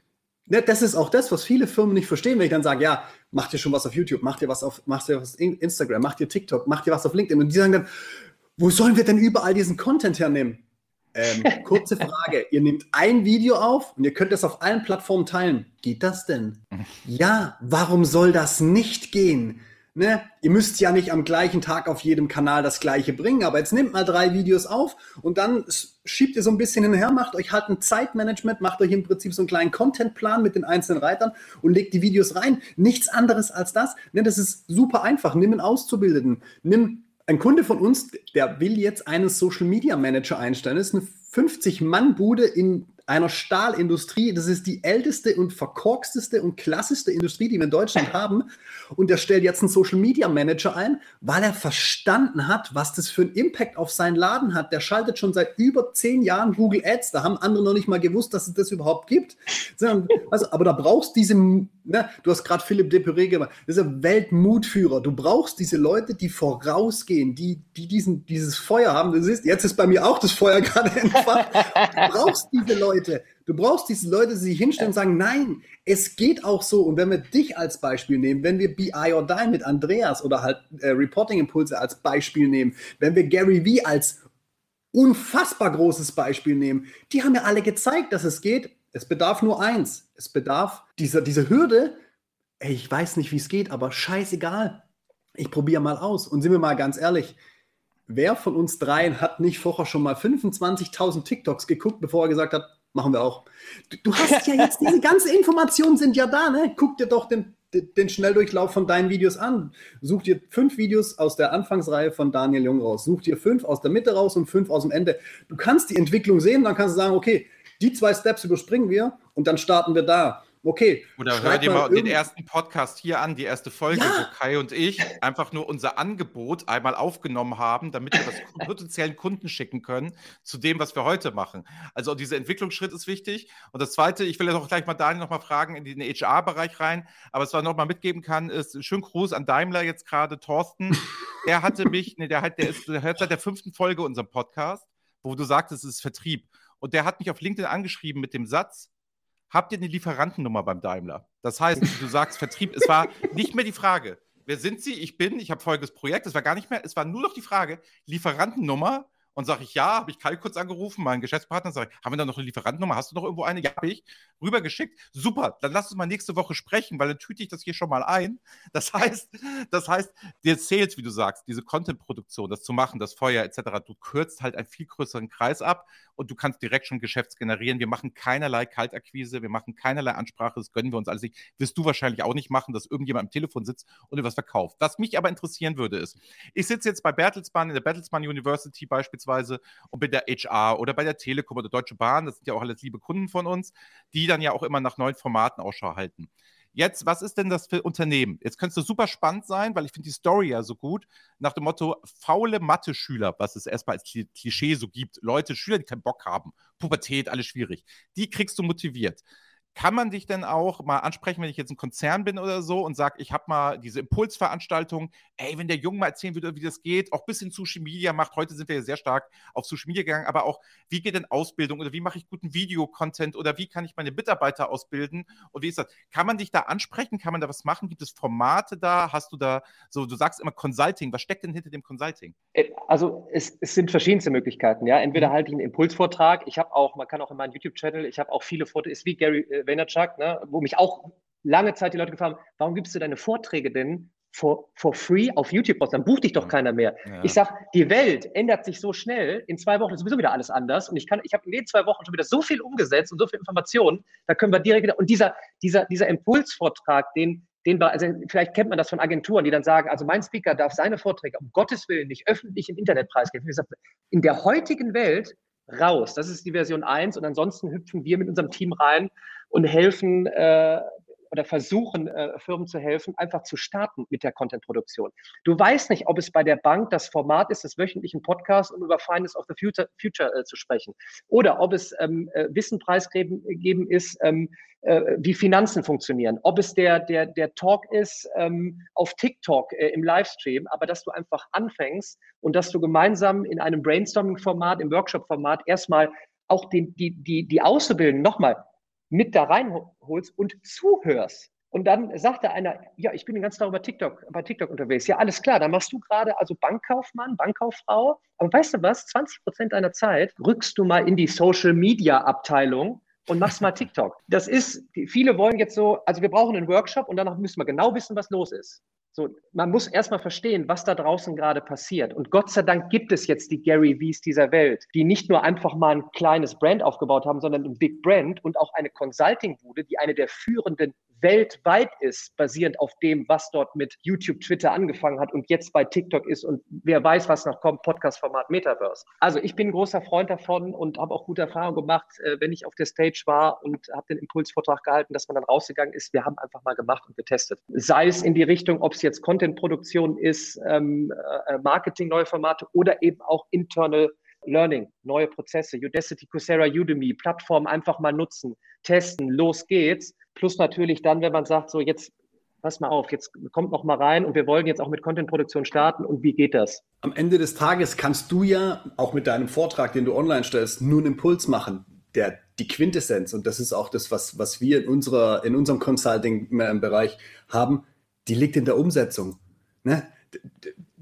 ne, das ist auch das, was viele Firmen nicht verstehen, wenn ich dann sage, ja, macht ihr schon was auf YouTube, macht ihr was auf, macht ihr was auf Instagram, macht ihr TikTok, macht ihr was auf LinkedIn. Und die sagen dann, wo sollen wir denn überall diesen Content hernehmen? Ähm, kurze Frage. ihr nehmt ein Video auf und ihr könnt es auf allen Plattformen teilen. Geht das denn? Ja, warum soll das nicht gehen? Ne? Ihr müsst ja nicht am gleichen Tag auf jedem Kanal das gleiche bringen, aber jetzt nehmt mal drei Videos auf und dann schiebt ihr so ein bisschen hinher, macht euch halt ein Zeitmanagement, macht euch im Prinzip so einen kleinen Contentplan mit den einzelnen Reitern und legt die Videos rein. Nichts anderes als das. Ne? Das ist super einfach. Nimm einen Auszubildenden, nimm ein Kunde von uns, der will jetzt einen Social Media Manager einstellen. Das ist eine 50-Mann-Bude in einer Stahlindustrie. Das ist die älteste und verkorksteste und klassischste Industrie, die wir in Deutschland haben. Und der stellt jetzt einen Social Media Manager ein, weil er verstanden hat, was das für einen Impact auf seinen Laden hat. Der schaltet schon seit über zehn Jahren Google Ads. Da haben andere noch nicht mal gewusst, dass es das überhaupt gibt. Also, aber da brauchst diese, ne, du hast gerade Philipp Depuré gemacht, das ist ein Weltmutführer. Du brauchst diese Leute, die vorausgehen, die, die diesen, dieses Feuer haben. Das ist, jetzt ist bei mir auch das Feuer gerade entfacht. Du brauchst diese Leute. Leute. Du brauchst diese Leute, die sich hinstellen und sagen, nein, es geht auch so. Und wenn wir dich als Beispiel nehmen, wenn wir BI or Die mit Andreas oder halt äh, Reporting Impulse als Beispiel nehmen, wenn wir Gary Vee als unfassbar großes Beispiel nehmen, die haben ja alle gezeigt, dass es geht. Es bedarf nur eins. Es bedarf dieser, diese Hürde. Ey, ich weiß nicht, wie es geht, aber scheißegal. ich probiere mal aus. Und sind wir mal ganz ehrlich, wer von uns dreien hat nicht vorher schon mal 25.000 TikToks geguckt, bevor er gesagt hat, machen wir auch. Du, du hast ja jetzt, diese ganzen Informationen sind ja da, ne? Guck dir doch den, den Schnelldurchlauf von deinen Videos an. Such dir fünf Videos aus der Anfangsreihe von Daniel Jung raus. Such dir fünf aus der Mitte raus und fünf aus dem Ende. Du kannst die Entwicklung sehen, dann kannst du sagen, okay, die zwei Steps überspringen wir und dann starten wir da. Okay. Oder hör dir mal den ersten Podcast hier an, die erste Folge, ja. wo Kai und ich einfach nur unser Angebot einmal aufgenommen haben, damit wir das potenziellen Kunden schicken können zu dem, was wir heute machen. Also dieser Entwicklungsschritt ist wichtig. Und das Zweite, ich will ja auch gleich mal Daniel noch mal fragen in den HR-Bereich rein, aber was man noch mal mitgeben kann, ist schönen Gruß an Daimler jetzt gerade, Thorsten. Der hatte mich, nee, der, hat, der, ist, der hört seit der fünften Folge unserem Podcast, wo du sagtest, es ist Vertrieb. Und der hat mich auf LinkedIn angeschrieben mit dem Satz, habt ihr eine Lieferantennummer beim Daimler? Das heißt, du sagst Vertrieb, es war nicht mehr die Frage, wer sind Sie? Ich bin, ich habe folgendes Projekt. Es war gar nicht mehr, es war nur noch die Frage, Lieferantennummer und sage ich, ja, habe ich Kai kurz angerufen, meinen Geschäftspartner, sage ich, haben wir da noch eine Lieferantennummer? Hast du noch irgendwo eine? Ja, habe ich. Rübergeschickt. Super, dann lass uns mal nächste Woche sprechen, weil dann tüte ich das hier schon mal ein. Das heißt, das heißt, der Sales, wie du sagst, diese Content-Produktion, das zu machen, das Feuer etc., du kürzt halt einen viel größeren Kreis ab und du kannst direkt schon Geschäfts generieren. Wir machen keinerlei Kaltakquise, wir machen keinerlei Ansprache, das gönnen wir uns alles nicht. Wirst du wahrscheinlich auch nicht machen, dass irgendjemand am Telefon sitzt und dir was verkauft. Was mich aber interessieren würde, ist, ich sitze jetzt bei Bertelsmann in der Bertelsmann University beispielsweise beispielsweise und bei der HR oder bei der Telekom oder Deutsche Bahn, das sind ja auch alles liebe Kunden von uns, die dann ja auch immer nach neuen Formaten Ausschau halten. Jetzt, was ist denn das für Unternehmen? Jetzt könnte es super spannend sein, weil ich finde die Story ja so gut, nach dem Motto faule Mathe-Schüler, was es erstmal als Klischee so gibt. Leute, Schüler, die keinen Bock haben, Pubertät, alles schwierig. Die kriegst du motiviert. Kann man dich denn auch mal ansprechen, wenn ich jetzt ein Konzern bin oder so und sage, ich habe mal diese Impulsveranstaltung, ey, wenn der Junge mal erzählen würde, wie das geht, auch bis hin zu Social Media macht, heute sind wir ja sehr stark auf Social Media gegangen, aber auch, wie geht denn Ausbildung oder wie mache ich guten Videocontent oder wie kann ich meine Mitarbeiter ausbilden und wie ist das? Kann man dich da ansprechen? Kann man da was machen? Gibt es Formate da? Hast du da so, du sagst immer Consulting, was steckt denn hinter dem Consulting? Äh, also es, es sind verschiedenste Möglichkeiten, ja. Entweder mhm. halte ich einen Impulsvortrag, ich habe auch, man kann auch in meinem YouTube-Channel, ich habe auch viele Fotos, ist wie Gary äh, Vaynerchuk, ne, wo mich auch lange Zeit die Leute gefragt haben, warum gibst du deine Vorträge denn for, for free auf YouTube raus? Dann bucht dich doch keiner mehr. Ja. Ich sage, die Welt ändert sich so schnell, in zwei Wochen ist sowieso wieder alles anders und ich kann, ich habe in den zwei Wochen schon wieder so viel umgesetzt und so viel Informationen, da können wir direkt wieder, und dieser, dieser, dieser Impulsvortrag, den, den, also vielleicht kennt man das von Agenturen, die dann sagen, also mein Speaker darf seine Vorträge um Gottes Willen nicht öffentlich im Internet preisgeben. In der heutigen Welt raus. Das ist die Version 1 und ansonsten hüpfen wir mit unserem Team rein und helfen äh, oder versuchen, äh, Firmen zu helfen, einfach zu starten mit der Content-Produktion. Du weißt nicht, ob es bei der Bank das Format ist, des wöchentlichen Podcasts, um über Finance of the Future, Future äh, zu sprechen. Oder ob es ähm, äh, Wissen preisgeben geben ist, ähm, äh, wie Finanzen funktionieren. Ob es der, der, der Talk ist ähm, auf TikTok äh, im Livestream, aber dass du einfach anfängst und dass du gemeinsam in einem Brainstorming-Format, im Workshop-Format erstmal auch den, die, die, die Auszubildenden nochmal mit da reinholst und zuhörst. Und dann sagte einer, ja, ich bin den ganzen Tag über TikTok, bei TikTok unterwegs. Ja, alles klar, dann machst du gerade also Bankkaufmann, Bankkauffrau. Aber weißt du was? 20 Prozent deiner Zeit rückst du mal in die Social Media Abteilung und machst mal TikTok. Das ist, viele wollen jetzt so, also wir brauchen einen Workshop und danach müssen wir genau wissen, was los ist. So, man muss erstmal verstehen, was da draußen gerade passiert. Und Gott sei Dank gibt es jetzt die Gary V's dieser Welt, die nicht nur einfach mal ein kleines Brand aufgebaut haben, sondern ein Big Brand und auch eine Consulting-Bude, die eine der führenden weltweit ist, basierend auf dem, was dort mit YouTube, Twitter angefangen hat und jetzt bei TikTok ist und wer weiß, was noch kommt, Podcast-Format Metaverse. Also ich bin ein großer Freund davon und habe auch gute Erfahrungen gemacht, äh, wenn ich auf der Stage war und habe den Impulsvortrag gehalten, dass man dann rausgegangen ist. Wir haben einfach mal gemacht und getestet. Sei es in die Richtung, ob es jetzt Content-Produktion ist, ähm, äh, Marketing, neue Formate oder eben auch internal Learning, neue Prozesse, Udacity, Coursera, Udemy, Plattformen einfach mal nutzen, testen, los geht's. Plus natürlich dann, wenn man sagt, so jetzt pass mal auf, jetzt kommt noch mal rein und wir wollen jetzt auch mit Content-Produktion starten und wie geht das? Am Ende des Tages kannst du ja auch mit deinem Vortrag, den du online stellst, nur einen Impuls machen. Der, die Quintessenz, und das ist auch das, was, was wir in, unserer, in unserem Consulting-Bereich haben, die liegt in der Umsetzung. Ne?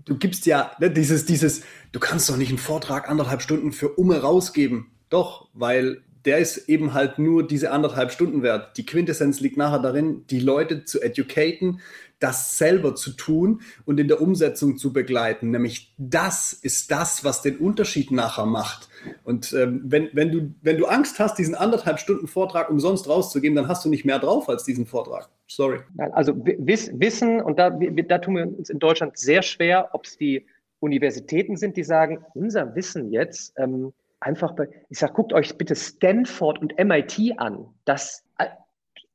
Du gibst ja ne, dieses, dieses, du kannst doch nicht einen Vortrag anderthalb Stunden für Umme rausgeben. Doch, weil der ist eben halt nur diese anderthalb Stunden wert. Die Quintessenz liegt nachher darin, die Leute zu educaten, das selber zu tun und in der Umsetzung zu begleiten. Nämlich das ist das, was den Unterschied nachher macht. Und ähm, wenn, wenn, du, wenn du Angst hast, diesen anderthalb Stunden Vortrag umsonst rauszugeben, dann hast du nicht mehr drauf als diesen Vortrag. Sorry. Also Wiss, Wissen, und da, da tun wir uns in Deutschland sehr schwer, ob es die Universitäten sind, die sagen, unser Wissen jetzt ähm, einfach bei, ich sage, guckt euch bitte Stanford und MIT an. Das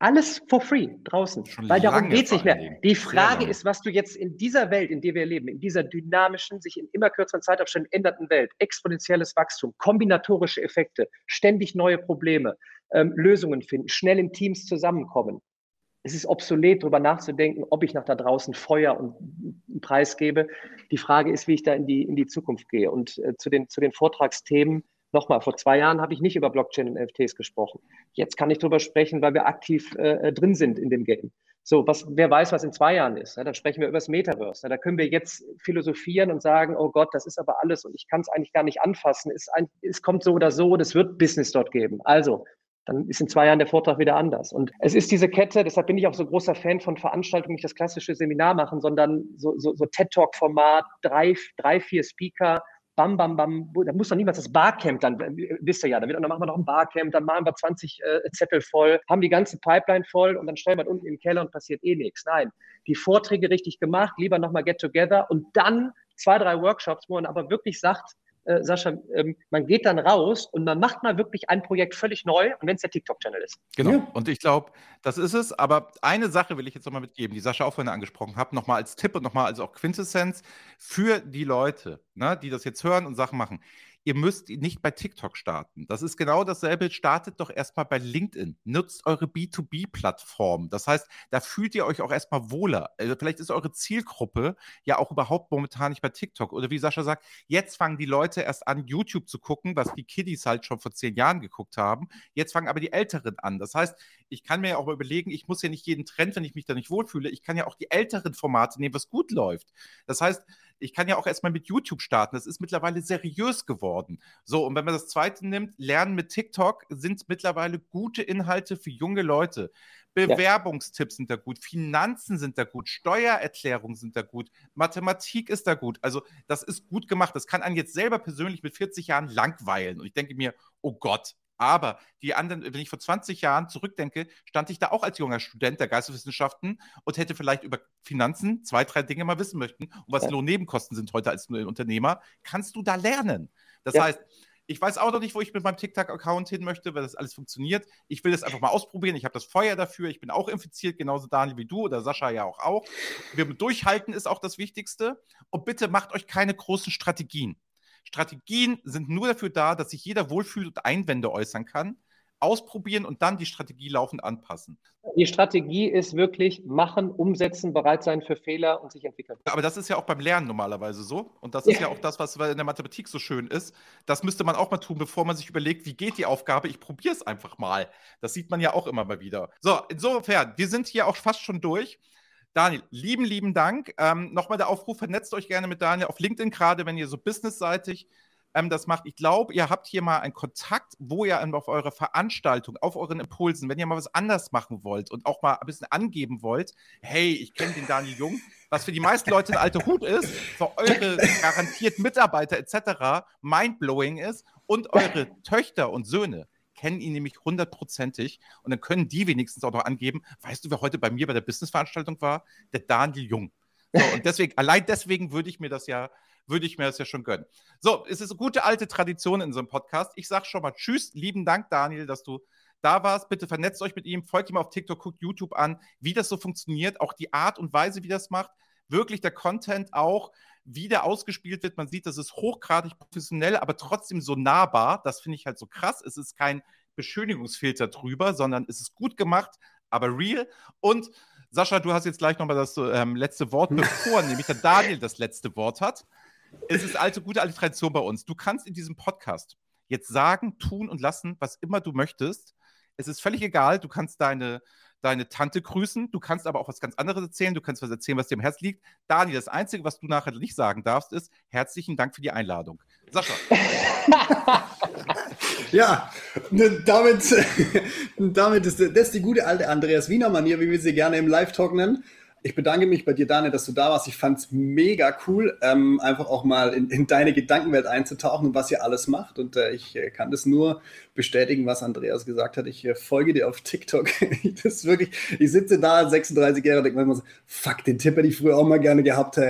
alles for free draußen. Schon weil darum geht es nicht mehr. Die Frage ist, was du jetzt in dieser Welt, in der wir leben, in dieser dynamischen, sich in immer kürzeren Zeitabständen ändernden Welt, exponentielles Wachstum, kombinatorische Effekte, ständig neue Probleme, ähm, Lösungen finden, schnell in Teams zusammenkommen. Es ist obsolet, darüber nachzudenken, ob ich nach da draußen Feuer und einen Preis gebe. Die Frage ist, wie ich da in die, in die Zukunft gehe. Und äh, zu, den, zu den Vortragsthemen, Nochmal, vor zwei Jahren habe ich nicht über Blockchain und NFTs gesprochen. Jetzt kann ich darüber sprechen, weil wir aktiv äh, drin sind in dem Game. So, was, wer weiß, was in zwei Jahren ist. Ja, dann sprechen wir über das Metaverse. Ja, da können wir jetzt philosophieren und sagen, oh Gott, das ist aber alles und ich kann es eigentlich gar nicht anfassen. Es, ein, es kommt so oder so, das wird Business dort geben. Also, dann ist in zwei Jahren der Vortrag wieder anders. Und es ist diese Kette, deshalb bin ich auch so großer Fan von Veranstaltungen, nicht das klassische Seminar machen, sondern so, so, so TED-Talk-Format, drei, drei, vier Speaker, bam, bam, bam, da muss doch niemals das Barcamp dann, wisst ihr ja, dann, machen wir noch ein Barcamp, dann machen wir 20 äh, Zettel voll, haben die ganze Pipeline voll und dann stellen wir unten im Keller und passiert eh nichts. Nein, die Vorträge richtig gemacht, lieber nochmal get together und dann zwei, drei Workshops, wo man aber wirklich sagt, äh, Sascha, ähm, man geht dann raus und man macht mal wirklich ein Projekt völlig neu und wenn es der TikTok-Channel ist. Genau. Ja. Und ich glaube, das ist es. Aber eine Sache will ich jetzt nochmal mitgeben, die Sascha auch vorhin angesprochen hat, nochmal als Tipp und nochmal als auch Quintessenz für die Leute, ne, die das jetzt hören und Sachen machen ihr müsst nicht bei TikTok starten. Das ist genau dasselbe. Startet doch erstmal bei LinkedIn. Nutzt eure B2B-Plattform. Das heißt, da fühlt ihr euch auch erstmal wohler. Also vielleicht ist eure Zielgruppe ja auch überhaupt momentan nicht bei TikTok. Oder wie Sascha sagt, jetzt fangen die Leute erst an, YouTube zu gucken, was die Kiddies halt schon vor zehn Jahren geguckt haben. Jetzt fangen aber die Älteren an. Das heißt, ich kann mir ja auch mal überlegen, ich muss ja nicht jeden Trend, wenn ich mich da nicht wohlfühle, ich kann ja auch die älteren Formate nehmen, was gut läuft. Das heißt, ich kann ja auch erstmal mit YouTube starten. Das ist mittlerweile seriös geworden. So, und wenn man das zweite nimmt, Lernen mit TikTok sind mittlerweile gute Inhalte für junge Leute. Bewerbungstipps ja. sind da gut, Finanzen sind da gut, Steuererklärungen sind da gut, Mathematik ist da gut. Also, das ist gut gemacht. Das kann einen jetzt selber persönlich mit 40 Jahren langweilen. Und ich denke mir, oh Gott, aber die anderen, wenn ich vor 20 Jahren zurückdenke, stand ich da auch als junger Student der Geisteswissenschaften und hätte vielleicht über Finanzen zwei, drei Dinge mal wissen möchten und was ja. Lohnnebenkosten sind heute als Unternehmer, kannst du da lernen. Das ja. heißt, ich weiß auch noch nicht, wo ich mit meinem TikTok-Account hin möchte, weil das alles funktioniert. Ich will das einfach mal ausprobieren. Ich habe das Feuer dafür. Ich bin auch infiziert, genauso Daniel wie du oder Sascha ja auch. auch. Wir durchhalten ist auch das Wichtigste. Und bitte macht euch keine großen Strategien. Strategien sind nur dafür da, dass sich jeder wohlfühlt und Einwände äußern kann. Ausprobieren und dann die Strategie laufend anpassen. Die Strategie ist wirklich machen, umsetzen, bereit sein für Fehler und sich entwickeln. Aber das ist ja auch beim Lernen normalerweise so. Und das ist ja, ja auch das, was in der Mathematik so schön ist. Das müsste man auch mal tun, bevor man sich überlegt, wie geht die Aufgabe. Ich probiere es einfach mal. Das sieht man ja auch immer mal wieder. So, insofern, wir sind hier auch fast schon durch. Daniel, lieben, lieben Dank. Ähm, Nochmal der Aufruf, vernetzt euch gerne mit Daniel auf LinkedIn, gerade wenn ihr so businessseitig ähm, das macht. Ich glaube, ihr habt hier mal einen Kontakt, wo ihr auf eure Veranstaltung, auf euren Impulsen, wenn ihr mal was anders machen wollt und auch mal ein bisschen angeben wollt, hey, ich kenne den Daniel Jung, was für die meisten Leute ein alter Hut ist, für eure garantiert Mitarbeiter etc. mindblowing ist und eure Töchter und Söhne kennen ihn nämlich hundertprozentig und dann können die wenigstens auch noch angeben, weißt du, wer heute bei mir bei der Businessveranstaltung war? Der Daniel Jung. So, und deswegen, allein deswegen würde ich mir das ja, würde ich mir das ja schon gönnen. So, es ist eine gute alte Tradition in so einem Podcast. Ich sage schon mal Tschüss, lieben Dank, Daniel, dass du da warst. Bitte vernetzt euch mit ihm, folgt ihm auf TikTok, guckt YouTube an, wie das so funktioniert, auch die Art und Weise, wie das macht. Wirklich der Content auch, wie der ausgespielt wird. Man sieht, das ist hochgradig professionell, aber trotzdem so nahbar. Das finde ich halt so krass. Es ist kein Beschönigungsfilter drüber, sondern es ist gut gemacht, aber real. Und Sascha, du hast jetzt gleich nochmal das ähm, letzte Wort, bevor nämlich der Daniel das letzte Wort hat. Es ist alte, gute alte Tradition bei uns. Du kannst in diesem Podcast jetzt sagen, tun und lassen, was immer du möchtest. Es ist völlig egal. Du kannst deine deine Tante grüßen. Du kannst aber auch was ganz anderes erzählen. Du kannst was erzählen, was dir am Herz liegt. Daniel, das Einzige, was du nachher nicht sagen darfst, ist herzlichen Dank für die Einladung. Sascha. Ja, damit, damit ist das ist die gute alte Andreas Wiener Manier, wie wir sie gerne im Live-Talk nennen. Ich bedanke mich bei dir, Daniel, dass du da warst. Ich fand es mega cool, ähm, einfach auch mal in, in, deine Gedankenwelt einzutauchen und was ihr alles macht. Und äh, ich äh, kann das nur bestätigen, was Andreas gesagt hat. Ich äh, folge dir auf TikTok. das wirklich, ich sitze da, 36 Jahre, und denke immer so, fuck, den Tipp hätte ich früher auch mal gerne gehabt.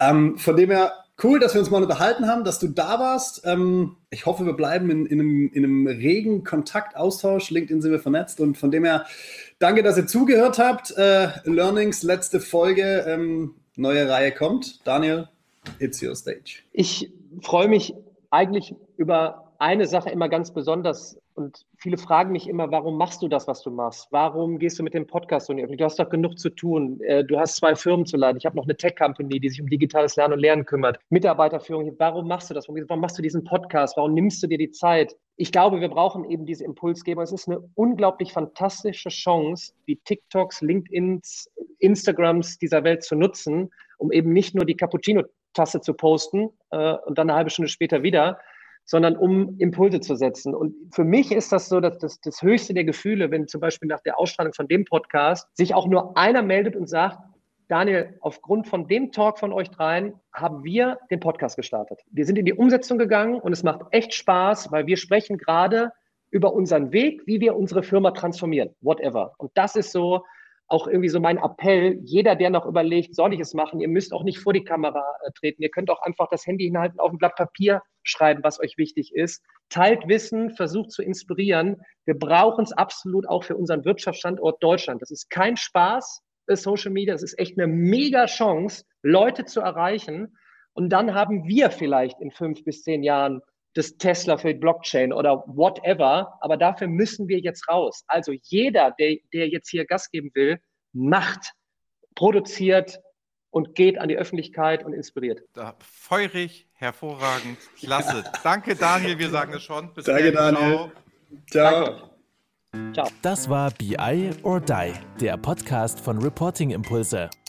Ähm, von dem her, cool, dass wir uns mal unterhalten haben, dass du da warst. Ähm, ich hoffe, wir bleiben in, in, einem, in einem regen Kontaktaustausch. LinkedIn sind wir vernetzt und von dem her Danke, dass ihr zugehört habt. Äh, Learnings, letzte Folge, ähm, neue Reihe kommt. Daniel, it's your stage. Ich freue mich eigentlich über eine Sache immer ganz besonders und viele fragen mich immer, warum machst du das, was du machst? Warum gehst du mit dem Podcast so nicht? Du hast doch genug zu tun. Äh, du hast zwei Firmen zu leiten. Ich habe noch eine Tech-Company, die sich um digitales Lernen und Lernen kümmert. Mitarbeiterführung. Warum machst du das? Warum machst du diesen Podcast? Warum nimmst du dir die Zeit? Ich glaube, wir brauchen eben diese Impulsgeber. Es ist eine unglaublich fantastische Chance, die TikToks, LinkedIns, Instagrams dieser Welt zu nutzen, um eben nicht nur die Cappuccino-Tasse zu posten äh, und dann eine halbe Stunde später wieder, sondern um Impulse zu setzen. Und für mich ist das so, dass das, das höchste der Gefühle, wenn zum Beispiel nach der Ausstrahlung von dem Podcast sich auch nur einer meldet und sagt, Daniel, aufgrund von dem Talk von euch dreien haben wir den Podcast gestartet. Wir sind in die Umsetzung gegangen und es macht echt Spaß, weil wir sprechen gerade über unseren Weg, wie wir unsere Firma transformieren, whatever. Und das ist so, auch irgendwie so mein Appell, jeder, der noch überlegt, soll ich es machen, ihr müsst auch nicht vor die Kamera äh, treten. Ihr könnt auch einfach das Handy hinhalten, auf ein Blatt Papier schreiben, was euch wichtig ist. Teilt Wissen, versucht zu inspirieren. Wir brauchen es absolut auch für unseren Wirtschaftsstandort Deutschland. Das ist kein Spaß, äh, Social Media. Das ist echt eine mega Chance, Leute zu erreichen. Und dann haben wir vielleicht in fünf bis zehn Jahren das Tesla für Blockchain oder whatever. Aber dafür müssen wir jetzt raus. Also jeder, der, der jetzt hier Gas geben will, macht, produziert und geht an die Öffentlichkeit und inspiriert. Da, feurig, hervorragend, klasse. Danke, Daniel. Wir sagen es schon. Bis Danke, Daniel. Ciao. Ciao. Ciao. Das war BI or Die, der Podcast von Reporting Impulse.